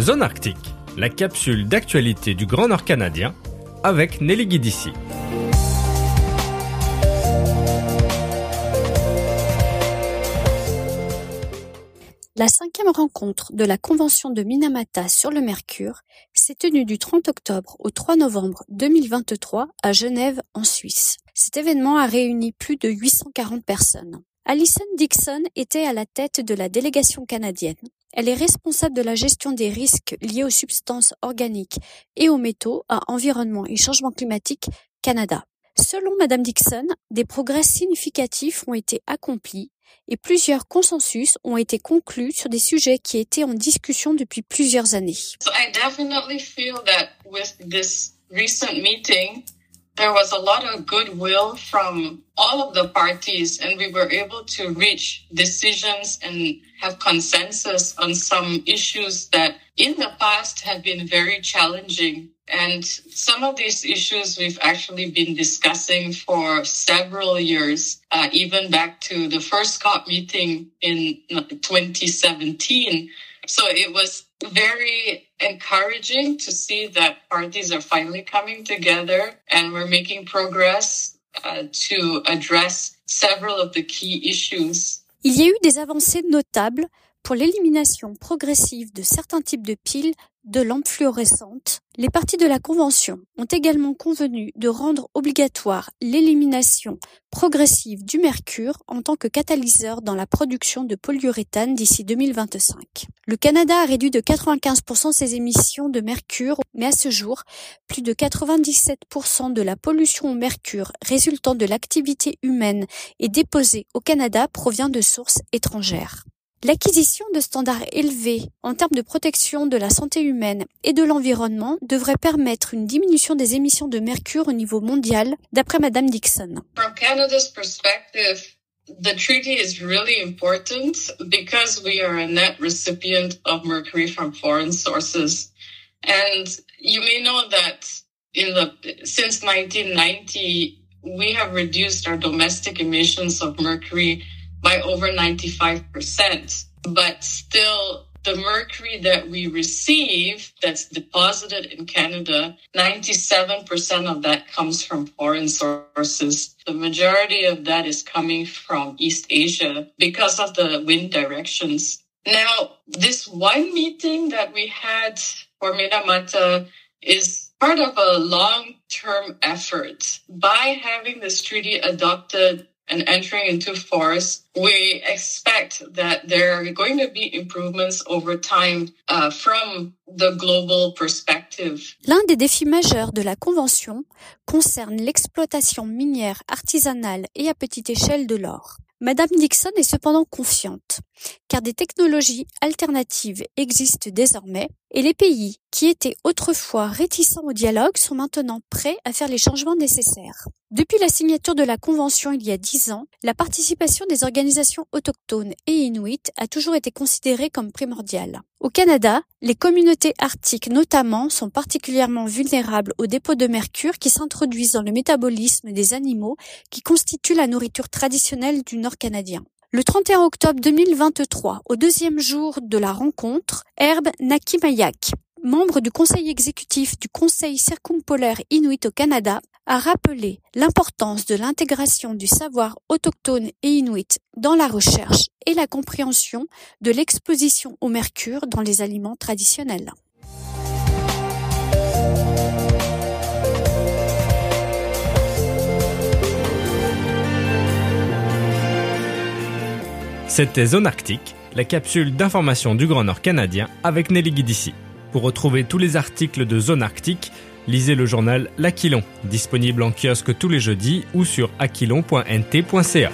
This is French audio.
Zone Arctique, la capsule d'actualité du Grand Nord canadien avec Nelly Guidici. La cinquième rencontre de la Convention de Minamata sur le Mercure s'est tenue du 30 octobre au 3 novembre 2023 à Genève, en Suisse. Cet événement a réuni plus de 840 personnes. Alison Dixon était à la tête de la délégation canadienne. Elle est responsable de la gestion des risques liés aux substances organiques et aux métaux à Environnement et Changement climatique Canada. Selon Madame Dixon, des progrès significatifs ont été accomplis et plusieurs consensus ont été conclus sur des sujets qui étaient en discussion depuis plusieurs années. So I definitely feel that with this recent meeting, there was a lot of goodwill from all of the parties and we were able to reach decisions and have consensus on some issues that in the past have been very challenging. And some of these issues we've actually been discussing for several years, uh, even back to the first COP meeting in 2017. So it was very encouraging to see that parties are finally coming together and we're making progress uh, to address several of the key issues. Il y a eu des avancées notables pour l'élimination progressive de certains types de piles de lampes fluorescentes, les parties de la Convention ont également convenu de rendre obligatoire l'élimination progressive du mercure en tant que catalyseur dans la production de polyuréthane d'ici 2025. Le Canada a réduit de 95% ses émissions de mercure, mais à ce jour, plus de 97% de la pollution au mercure résultant de l'activité humaine et déposée au Canada provient de sources étrangères. L'acquisition de standards élevés en termes de protection de la santé humaine et de l'environnement devrait permettre une diminution des émissions de mercure au niveau mondial, d'après Madame Dixon. From Canada's perspective, the treaty is really important because we are a net recipient of mercury from foreign sources. And you may know that in the since 1990 we have reduced our domestic emissions of mercury by over 95%. But still, the mercury that we receive that's deposited in Canada, 97% of that comes from foreign sources. The majority of that is coming from East Asia because of the wind directions. Now, this one meeting that we had for Minamata is part of a long-term effort. By having this treaty adopted and entering into force, we expect that there are going to be improvements over time uh, from the global perspective. L'un des défis majeurs de la Convention concerne l'exploitation minière artisanale et à petite échelle de l'or. Madame Dixon est cependant confiante, car des technologies alternatives existent désormais, et les pays qui étaient autrefois réticents au dialogue sont maintenant prêts à faire les changements nécessaires. Depuis la signature de la Convention il y a dix ans, la participation des organisations autochtones et inuites a toujours été considérée comme primordiale. Au Canada, les communautés arctiques notamment sont particulièrement vulnérables aux dépôts de mercure qui s'introduisent dans le métabolisme des animaux qui constituent la nourriture traditionnelle du Nord canadien. Le 31 octobre 2023, au deuxième jour de la rencontre, Herb Nakimayak, membre du conseil exécutif du Conseil circumpolaire inuit au Canada, a rappelé l'importance de l'intégration du savoir autochtone et inuit dans la recherche et la compréhension de l'exposition au mercure dans les aliments traditionnels. C'était Zone Arctique, la capsule d'information du Grand Nord canadien avec Nelly Guidici. Pour retrouver tous les articles de Zone Arctique, lisez le journal L'Aquilon, disponible en kiosque tous les jeudis ou sur aquilon.nt.ca.